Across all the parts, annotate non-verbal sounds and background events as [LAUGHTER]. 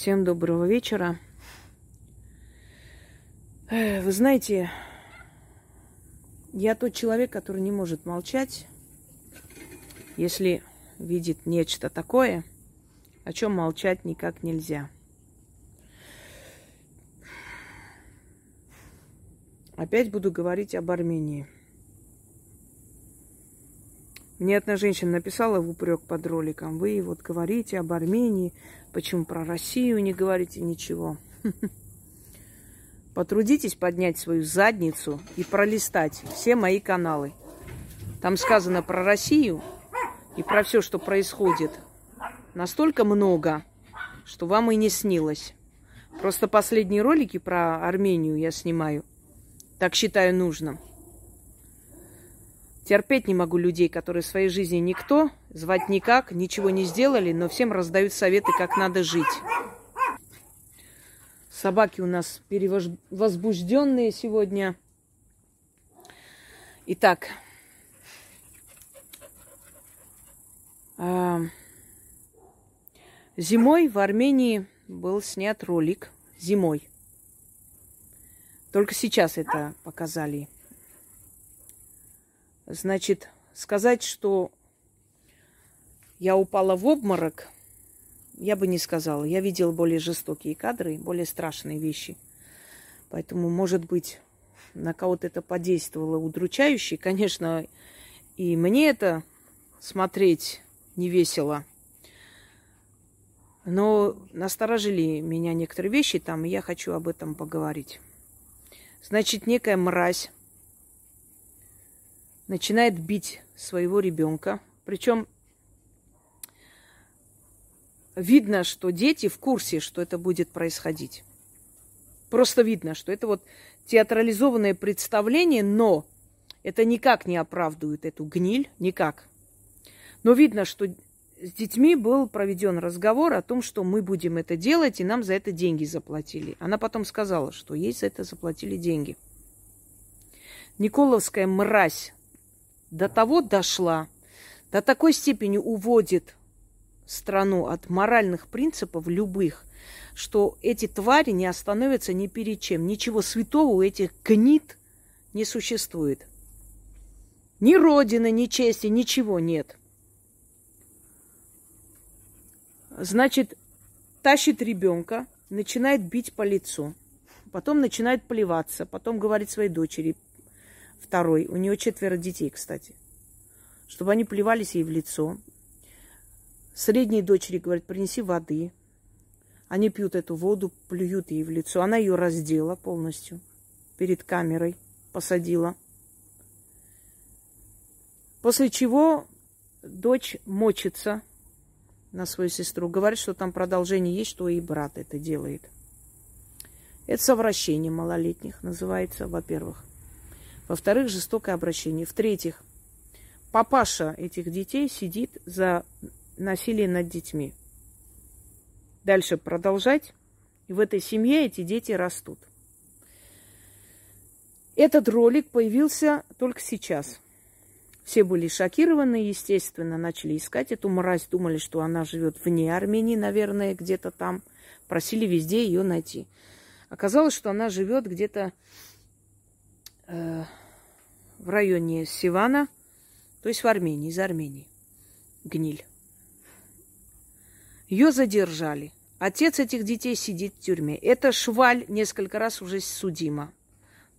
Всем доброго вечера. Вы знаете, я тот человек, который не может молчать, если видит нечто такое, о чем молчать никак нельзя. Опять буду говорить об Армении. Мне одна женщина написала в упрек под роликом. Вы вот говорите об Армении, почему про Россию не говорите ничего. [LAUGHS] Потрудитесь поднять свою задницу и пролистать все мои каналы. Там сказано про Россию и про все, что происходит. Настолько много, что вам и не снилось. Просто последние ролики про Армению я снимаю. Так считаю нужным. Терпеть не могу людей, которые в своей жизни никто, звать никак, ничего не сделали, но всем раздают советы, как надо жить. Собаки у нас перевозбужденные сегодня. Итак, а, зимой в Армении был снят ролик. Зимой. Только сейчас это показали. Значит, сказать, что я упала в обморок, я бы не сказала. Я видела более жестокие кадры, более страшные вещи. Поэтому, может быть, на кого-то это подействовало удручающе. Конечно, и мне это смотреть не весело. Но насторожили меня некоторые вещи там, и я хочу об этом поговорить. Значит, некая мразь начинает бить своего ребенка. Причем видно, что дети в курсе, что это будет происходить. Просто видно, что это вот театрализованное представление, но это никак не оправдывает эту гниль, никак. Но видно, что с детьми был проведен разговор о том, что мы будем это делать, и нам за это деньги заплатили. Она потом сказала, что ей за это заплатили деньги. Николовская мразь до того дошла, до такой степени уводит страну от моральных принципов любых, что эти твари не остановятся ни перед чем. Ничего святого у этих гнит не существует. Ни родины, ни чести, ничего нет. Значит, тащит ребенка, начинает бить по лицу, потом начинает плеваться, потом говорит своей дочери, второй, у нее четверо детей, кстати, чтобы они плевались ей в лицо. Средней дочери говорит, принеси воды. Они пьют эту воду, плюют ей в лицо. Она ее раздела полностью перед камерой, посадила. После чего дочь мочится на свою сестру, говорит, что там продолжение есть, что и брат это делает. Это совращение малолетних называется, во-первых. Во-вторых, жестокое обращение. В-третьих, папаша этих детей сидит за насилие над детьми. Дальше продолжать. И в этой семье эти дети растут. Этот ролик появился только сейчас. Все были шокированы, естественно, начали искать эту мразь, думали, что она живет вне Армении, наверное, где-то там. Просили везде ее найти. Оказалось, что она живет где-то э, в районе Сивана, то есть в Армении, из Армении. Гниль. Ее задержали. Отец этих детей сидит в тюрьме. Это шваль несколько раз уже судима.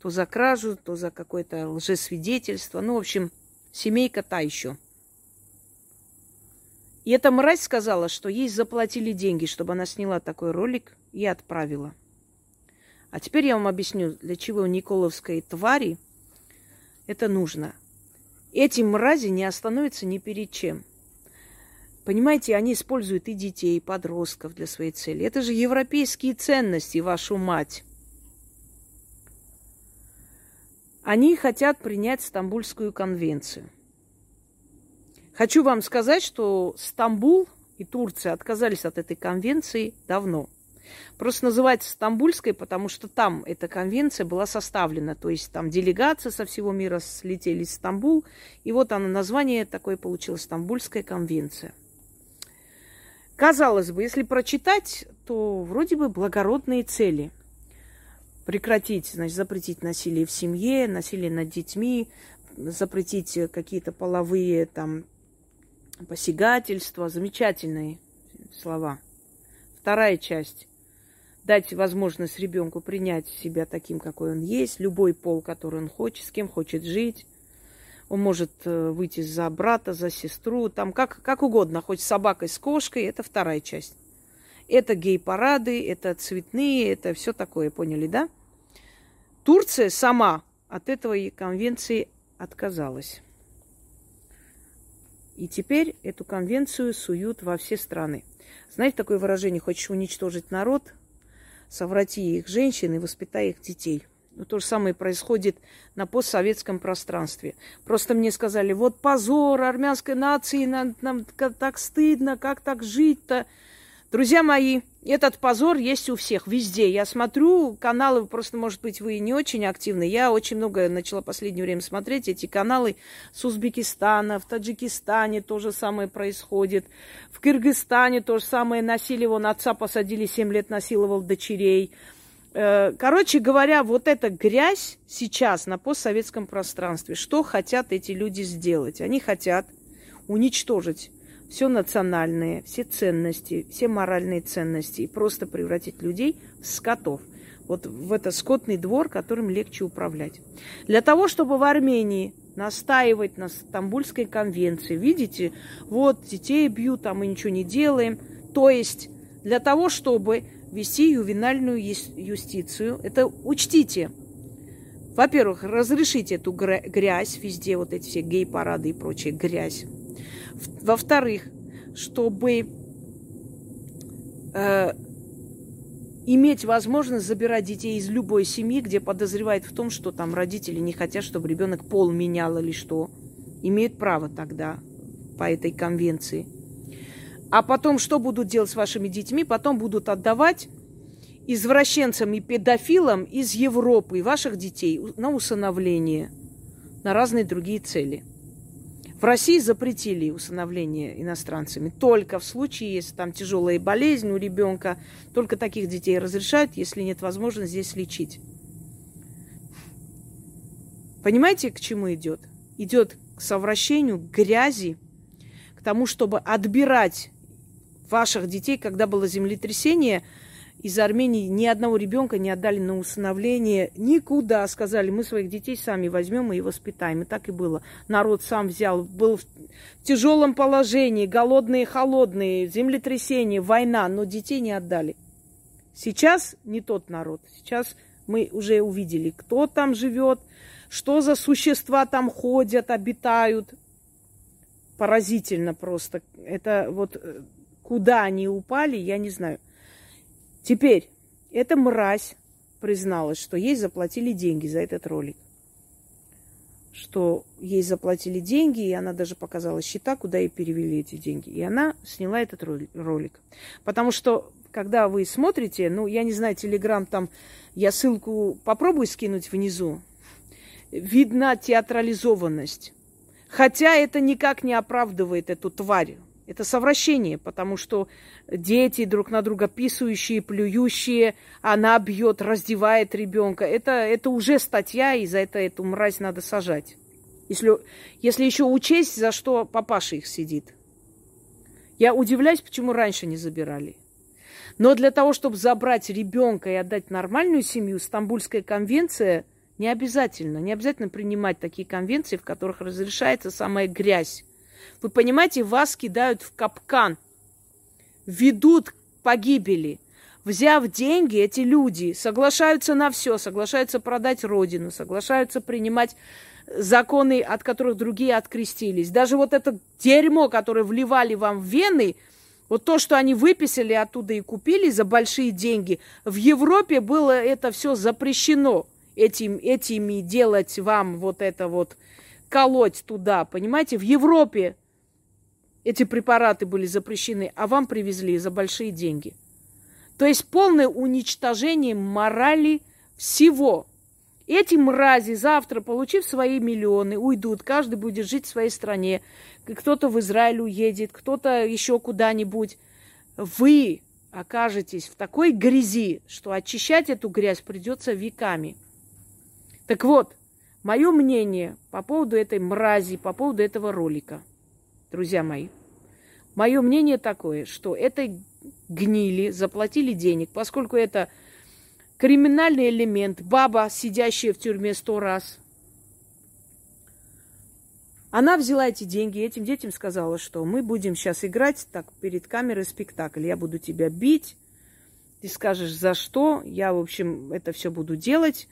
То за кражу, то за какое-то лжесвидетельство. Ну, в общем, семейка та еще. И эта мразь сказала, что ей заплатили деньги, чтобы она сняла такой ролик и отправила. А теперь я вам объясню, для чего Николовской твари это нужно. Эти мрази не остановятся ни перед чем. Понимаете, они используют и детей, и подростков для своей цели. Это же европейские ценности, вашу мать. Они хотят принять Стамбульскую конвенцию. Хочу вам сказать, что Стамбул и Турция отказались от этой конвенции давно – Просто называется Стамбульской, потому что там эта конвенция была составлена. То есть там делегация со всего мира слетели в Стамбул. И вот оно название такое получилось Стамбульская конвенция. Казалось бы, если прочитать, то вроде бы благородные цели. Прекратить, значит, запретить насилие в семье, насилие над детьми, запретить какие-то половые там посягательства. Замечательные слова. Вторая часть. Дать возможность ребенку принять себя таким, какой он есть, любой пол, который он хочет, с кем хочет жить. Он может э, выйти за брата, за сестру, там как, как угодно, хоть с собакой, с кошкой. Это вторая часть. Это гей-парады, это цветные, это все такое, поняли, да? Турция сама от этой конвенции отказалась. И теперь эту конвенцию суют во все страны. Знаете такое выражение, хочешь уничтожить народ, соврати их женщин и воспитай их детей. Ну, то же самое происходит на постсоветском пространстве. Просто мне сказали, вот позор армянской нации, нам, нам так стыдно, как так жить-то. Друзья мои, этот позор есть у всех, везде. Я смотрю каналы, просто, может быть, вы не очень активны. Я очень много начала в последнее время смотреть эти каналы с Узбекистана, в Таджикистане то же самое происходит. В Кыргызстане то же самое насилие. Вон отца посадили, 7 лет насиловал дочерей. Э, короче говоря, вот эта грязь сейчас на постсоветском пространстве. Что хотят эти люди сделать? Они хотят уничтожить все национальное, все ценности, все моральные ценности и просто превратить людей в скотов. Вот в это скотный двор, которым легче управлять. Для того, чтобы в Армении настаивать на Стамбульской конвенции, видите, вот детей бьют, а мы ничего не делаем. То есть для того, чтобы вести ювенальную юстицию, это учтите, во-первых, разрешите эту грязь везде, вот эти все гей-парады и прочая грязь. Во-вторых, чтобы э, иметь возможность забирать детей из любой семьи, где подозревает в том, что там родители не хотят, чтобы ребенок пол менял или что, имеют право тогда по этой конвенции. А потом что будут делать с вашими детьми? Потом будут отдавать извращенцам и педофилам из Европы ваших детей на усыновление, на разные другие цели. В России запретили усыновление иностранцами только в случае, если там тяжелая болезнь у ребенка. Только таких детей разрешают, если нет возможности здесь лечить. Понимаете, к чему идет? Идет к совращению, к грязи, к тому, чтобы отбирать ваших детей, когда было землетрясение – из Армении ни одного ребенка не отдали на усыновление никуда. Сказали, мы своих детей сами возьмем и воспитаем. И так и было. Народ сам взял, был в тяжелом положении, голодные, холодные, землетрясение, война, но детей не отдали. Сейчас не тот народ. Сейчас мы уже увидели, кто там живет, что за существа там ходят, обитают. Поразительно просто. Это вот э, куда они упали, я не знаю. Теперь, эта мразь призналась, что ей заплатили деньги за этот ролик. Что ей заплатили деньги, и она даже показала счета, куда ей перевели эти деньги. И она сняла этот ролик. Потому что, когда вы смотрите, ну, я не знаю, Телеграм там, я ссылку попробую скинуть внизу, видна театрализованность. Хотя это никак не оправдывает эту тварь. Это совращение, потому что дети друг на друга писающие, плюющие, она бьет, раздевает ребенка. Это, это уже статья, и за это эту мразь надо сажать. Если, если еще учесть, за что папаша их сидит. Я удивляюсь, почему раньше не забирали. Но для того, чтобы забрать ребенка и отдать нормальную семью, Стамбульская конвенция не обязательно. Не обязательно принимать такие конвенции, в которых разрешается самая грязь. Вы понимаете, вас кидают в капкан, ведут к погибели. Взяв деньги, эти люди соглашаются на все, соглашаются продать родину, соглашаются принимать законы, от которых другие открестились. Даже вот это дерьмо, которое вливали вам в вены, вот то, что они выписали оттуда и купили за большие деньги, в Европе было это все запрещено. Этим, этими делать вам вот это вот, колоть туда, понимаете? В Европе эти препараты были запрещены, а вам привезли за большие деньги. То есть полное уничтожение морали всего. Эти мрази завтра, получив свои миллионы, уйдут. Каждый будет жить в своей стране. Кто-то в Израиль уедет, кто-то еще куда-нибудь. Вы окажетесь в такой грязи, что очищать эту грязь придется веками. Так вот, мое мнение по поводу этой мрази, по поводу этого ролика, друзья мои. Мое мнение такое, что этой гнили заплатили денег, поскольку это криминальный элемент, баба, сидящая в тюрьме сто раз. Она взяла эти деньги, этим детям сказала, что мы будем сейчас играть так перед камерой спектакль. Я буду тебя бить, ты скажешь за что, я, в общем, это все буду делать.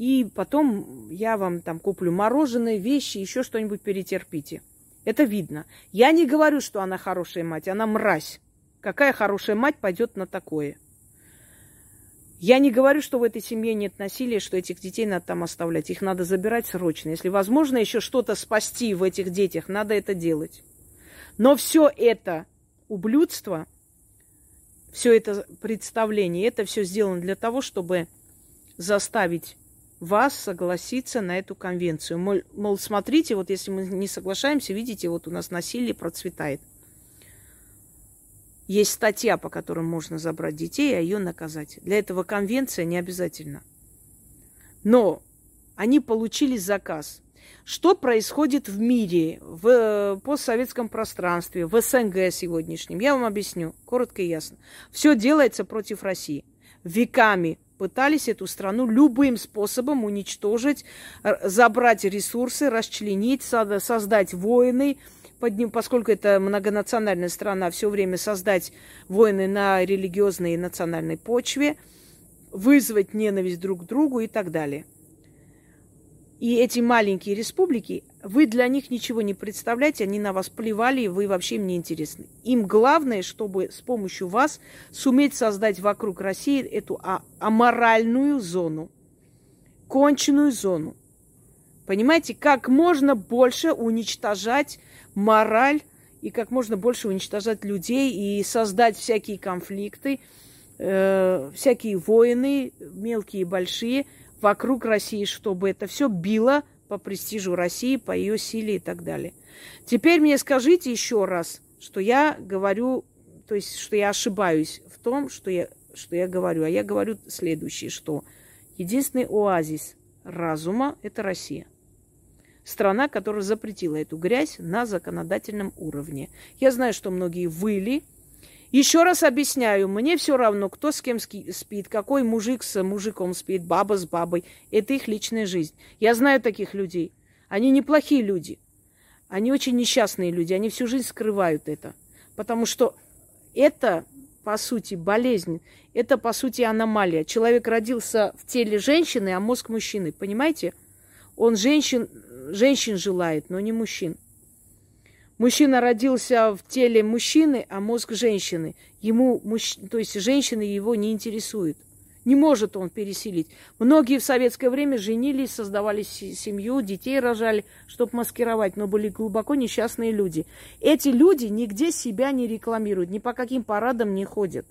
И потом я вам там куплю мороженое, вещи, еще что-нибудь перетерпите. Это видно. Я не говорю, что она хорошая мать, она мразь. Какая хорошая мать пойдет на такое? Я не говорю, что в этой семье нет насилия, что этих детей надо там оставлять. Их надо забирать срочно. Если возможно еще что-то спасти в этих детях, надо это делать. Но все это ублюдство, все это представление, это все сделано для того, чтобы заставить вас согласиться на эту конвенцию. Мол, мол, смотрите, вот если мы не соглашаемся, видите, вот у нас насилие процветает. Есть статья, по которой можно забрать детей, а ее наказать. Для этого конвенция не обязательно. Но они получили заказ. Что происходит в мире, в э, постсоветском пространстве, в СНГ сегодняшнем? Я вам объясню, коротко и ясно. Все делается против России. Веками пытались эту страну любым способом уничтожить, забрать ресурсы, расчленить, создать войны, под ним, поскольку это многонациональная страна, все время создать войны на религиозной и национальной почве, вызвать ненависть друг к другу и так далее. И эти маленькие республики, вы для них ничего не представляете, они на вас плевали, и вы вообще им не интересны. Им главное, чтобы с помощью вас суметь создать вокруг России эту а- аморальную зону, конченую зону. Понимаете, как можно больше уничтожать мораль и как можно больше уничтожать людей и создать всякие конфликты, э, всякие войны, мелкие и большие, вокруг России, чтобы это все било по престижу России, по ее силе и так далее. Теперь мне скажите еще раз, что я говорю, то есть, что я ошибаюсь в том, что я, что я говорю. А я говорю следующее, что единственный оазис разума – это Россия страна, которая запретила эту грязь на законодательном уровне. Я знаю, что многие выли. Еще раз объясняю, мне все равно, кто с кем спит, какой мужик с мужиком спит, баба с бабой. Это их личная жизнь. Я знаю таких людей. Они неплохие люди. Они очень несчастные люди. Они всю жизнь скрывают это. Потому что это, по сути, болезнь. Это, по сути, аномалия. Человек родился в теле женщины, а мозг мужчины. Понимаете? Он женщин женщин желает, но не мужчин. Мужчина родился в теле мужчины, а мозг женщины. Ему, мужч... то есть женщины его не интересует. Не может он переселить. Многие в советское время женились, создавали семью, детей рожали, чтобы маскировать, но были глубоко несчастные люди. Эти люди нигде себя не рекламируют, ни по каким парадам не ходят.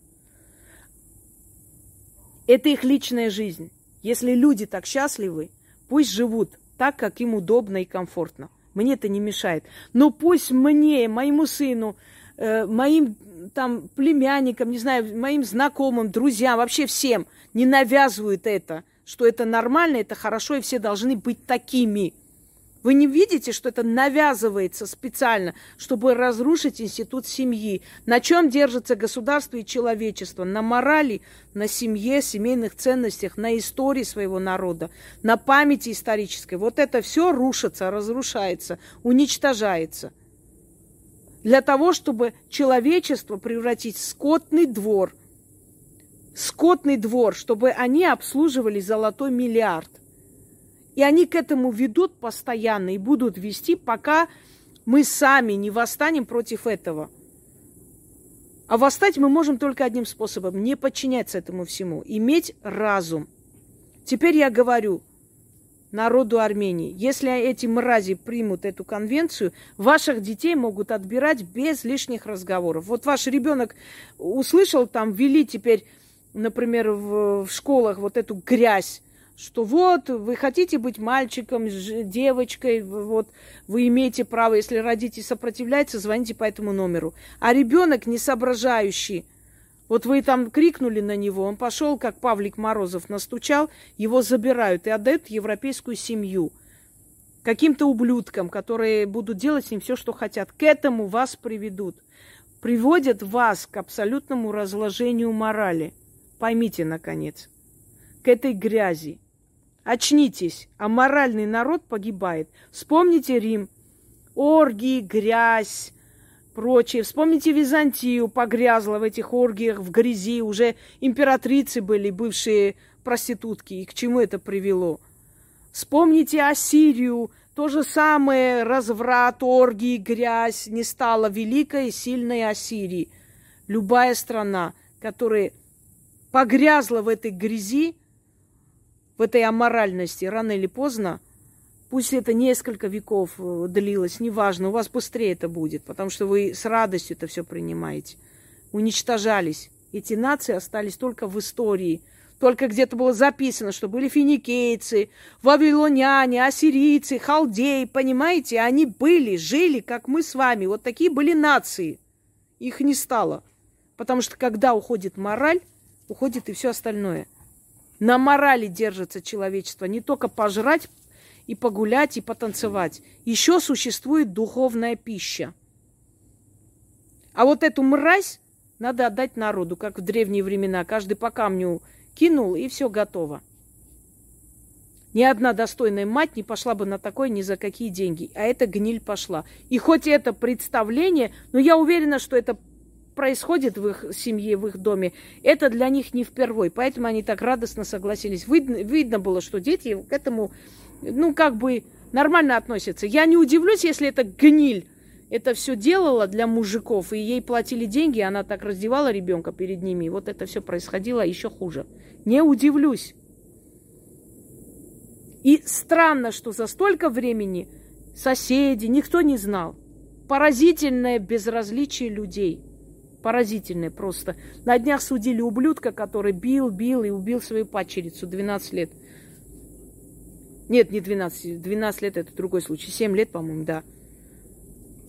Это их личная жизнь. Если люди так счастливы, пусть живут так, как им удобно и комфортно. Мне это не мешает. Но пусть мне, моему сыну, э, моим там племянникам, не знаю, моим знакомым, друзьям, вообще всем не навязывают это, что это нормально, это хорошо, и все должны быть такими. Вы не видите, что это навязывается специально, чтобы разрушить институт семьи? На чем держится государство и человечество? На морали, на семье, семейных ценностях, на истории своего народа, на памяти исторической. Вот это все рушится, разрушается, уничтожается. Для того, чтобы человечество превратить в скотный двор. Скотный двор, чтобы они обслуживали золотой миллиард. И они к этому ведут постоянно и будут вести, пока мы сами не восстанем против этого. А восстать мы можем только одним способом – не подчиняться этому всему, иметь разум. Теперь я говорю народу Армении, если эти мрази примут эту конвенцию, ваших детей могут отбирать без лишних разговоров. Вот ваш ребенок услышал, там ввели теперь, например, в, в школах вот эту грязь, что вот вы хотите быть мальчиком, девочкой, вот вы имеете право, если родители сопротивляются, звоните по этому номеру. А ребенок, не соображающий, Вот вы там крикнули на него, он пошел, как Павлик Морозов настучал, его забирают и отдают в европейскую семью. Каким-то ублюдкам, которые будут делать с ним все, что хотят. К этому вас приведут. Приводят вас к абсолютному разложению морали. Поймите, наконец, к этой грязи. Очнитесь, а моральный народ погибает. Вспомните Рим. Оргии, грязь, прочее. Вспомните Византию, погрязла в этих оргиях, в грязи. Уже императрицы были бывшие проститутки. И к чему это привело? Вспомните Ассирию. То же самое, разврат, оргии, грязь. Не стала великой и сильной Ассирии. Любая страна, которая погрязла в этой грязи, в этой аморальности, рано или поздно, пусть это несколько веков э, длилось, неважно, у вас быстрее это будет, потому что вы с радостью это все принимаете. Уничтожались. Эти нации остались только в истории. Только где-то было записано, что были финикийцы, вавилоняне, ассирийцы, халдеи, понимаете? Они были, жили, как мы с вами. Вот такие были нации. Их не стало. Потому что когда уходит мораль, уходит и все остальное – на морали держится человечество. Не только пожрать и погулять и потанцевать. Еще существует духовная пища. А вот эту мразь надо отдать народу, как в древние времена. Каждый по камню кинул, и все готово. Ни одна достойная мать не пошла бы на такое ни за какие деньги. А эта гниль пошла. И хоть это представление, но я уверена, что это происходит в их семье, в их доме, это для них не впервой. Поэтому они так радостно согласились. Видно, видно было, что дети к этому, ну, как бы нормально относятся. Я не удивлюсь, если это гниль это все делала для мужиков, и ей платили деньги, и она так раздевала ребенка перед ними. И вот это все происходило еще хуже. Не удивлюсь. И странно, что за столько времени соседи, никто не знал. Поразительное безразличие людей – Поразительное просто. На днях судили ублюдка, который бил, бил и убил свою падчерицу 12 лет. Нет, не 12, 12 лет это другой случай. 7 лет, по-моему, да.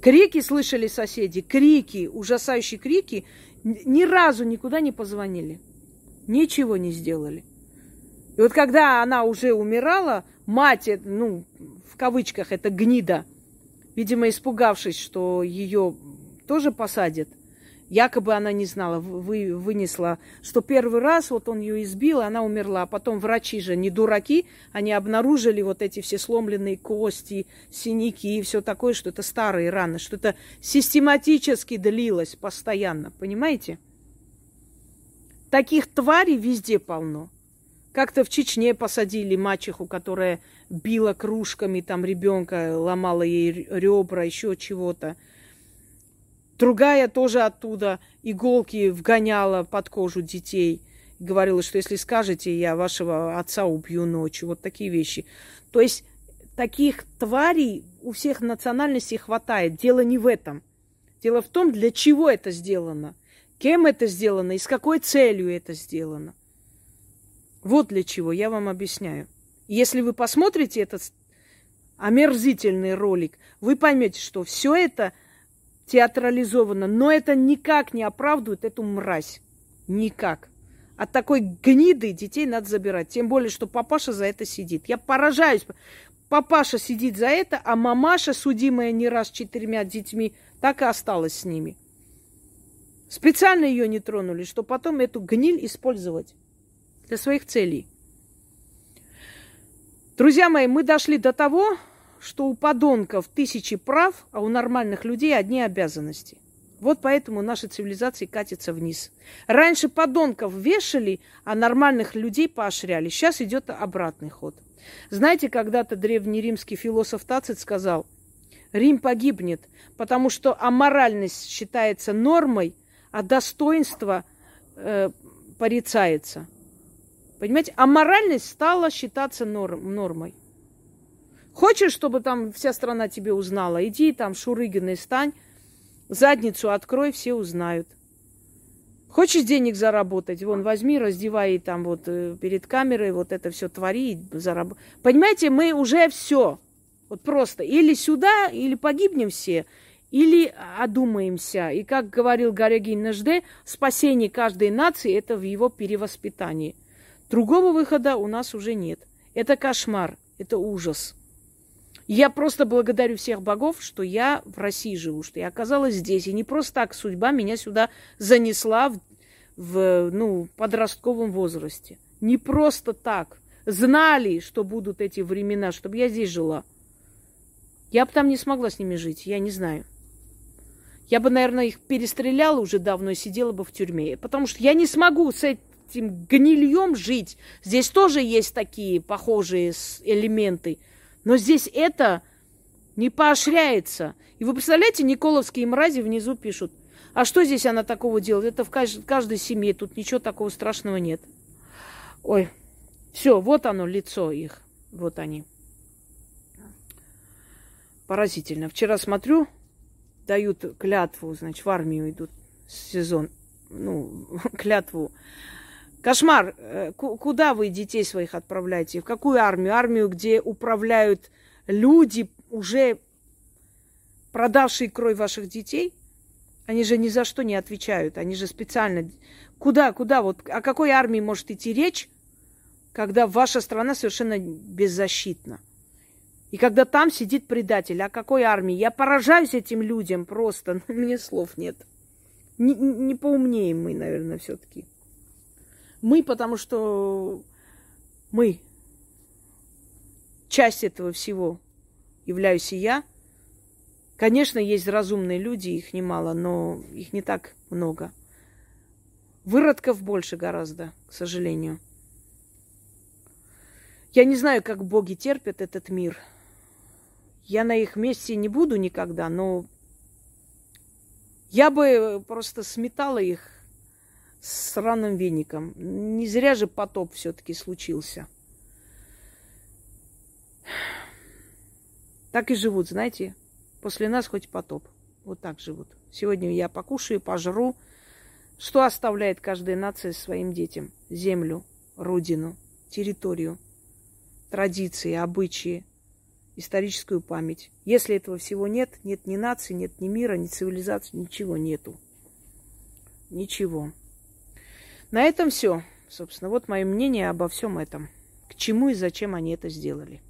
Крики слышали соседи, крики, ужасающие крики. Ни разу никуда не позвонили. Ничего не сделали. И вот когда она уже умирала, мать, ну, в кавычках, это гнида, видимо, испугавшись, что ее тоже посадят, Якобы она не знала, вы, вынесла, что первый раз вот он ее избил, она умерла. А потом врачи же не дураки, они обнаружили вот эти все сломленные кости, синяки и все такое, что это старые раны, что это систематически длилось постоянно, понимаете? Таких тварей везде полно. Как-то в Чечне посадили мачеху, которая била кружками там ребенка, ломала ей ребра, еще чего-то. Другая тоже оттуда иголки вгоняла под кожу детей. Говорила, что если скажете, я вашего отца убью ночью. Вот такие вещи. То есть таких тварей у всех национальностей хватает. Дело не в этом. Дело в том, для чего это сделано. Кем это сделано и с какой целью это сделано. Вот для чего, я вам объясняю. Если вы посмотрите этот омерзительный ролик, вы поймете, что все это – театрализовано, но это никак не оправдывает эту мразь. Никак. От такой гниды детей надо забирать. Тем более, что папаша за это сидит. Я поражаюсь. Папаша сидит за это, а мамаша, судимая не раз четырьмя детьми, так и осталась с ними. Специально ее не тронули, чтобы потом эту гниль использовать для своих целей. Друзья мои, мы дошли до того, что у подонков тысячи прав, а у нормальных людей одни обязанности. Вот поэтому наша цивилизация катится вниз. Раньше подонков вешали, а нормальных людей поощряли. Сейчас идет обратный ход. Знаете, когда-то древнеримский философ Тацит сказал, Рим погибнет, потому что аморальность считается нормой, а достоинство э, порицается. Понимаете, аморальность стала считаться норм, нормой. Хочешь, чтобы там вся страна тебе узнала? Иди там Шурыгиной стань, задницу открой, все узнают. Хочешь денег заработать? Вон, возьми, раздевай там вот э, перед камерой, вот это все твори, зараб... Понимаете, мы уже все. Вот просто или сюда, или погибнем все, или одумаемся. И как говорил Гарягин Нажде, спасение каждой нации – это в его перевоспитании. Другого выхода у нас уже нет. Это кошмар, это ужас. Я просто благодарю всех богов, что я в России живу, что я оказалась здесь. И не просто так судьба меня сюда занесла в, в ну, подростковом возрасте. Не просто так. Знали, что будут эти времена, чтобы я здесь жила. Я бы там не смогла с ними жить, я не знаю. Я бы, наверное, их перестреляла уже давно и сидела бы в тюрьме. Потому что я не смогу с этим гнильем жить. Здесь тоже есть такие похожие элементы – но здесь это не поощряется. И вы представляете, Николовские мрази внизу пишут, а что здесь она такого делает? Это в каждой, каждой семье, тут ничего такого страшного нет. Ой, все, вот оно, лицо их. Вот они. Поразительно. Вчера смотрю, дают клятву, значит, в армию идут сезон, ну, [LAUGHS] клятву Кошмар. Э, куда вы детей своих отправляете? В какую армию? Армию, где управляют люди, уже продавшие кровь ваших детей? Они же ни за что не отвечают. Они же специально... Куда, куда? Вот о какой армии может идти речь, когда ваша страна совершенно беззащитна? И когда там сидит предатель, о какой армии? Я поражаюсь этим людям просто. [LAUGHS] Мне слов нет. Не, не поумнее мы, наверное, все-таки. Мы, потому что мы часть этого всего являюсь и я. Конечно, есть разумные люди, их немало, но их не так много. Выродков больше гораздо, к сожалению. Я не знаю, как боги терпят этот мир. Я на их месте не буду никогда, но я бы просто сметала их с сраным веником. Не зря же потоп все-таки случился. Так и живут, знаете. После нас хоть потоп. Вот так живут. Сегодня я покушаю, пожру. Что оставляет каждая нация своим детям? Землю, родину, территорию, традиции, обычаи, историческую память. Если этого всего нет, нет ни нации, нет ни мира, ни цивилизации, ничего нету. Ничего. На этом все. Собственно, вот мое мнение обо всем этом. К чему и зачем они это сделали.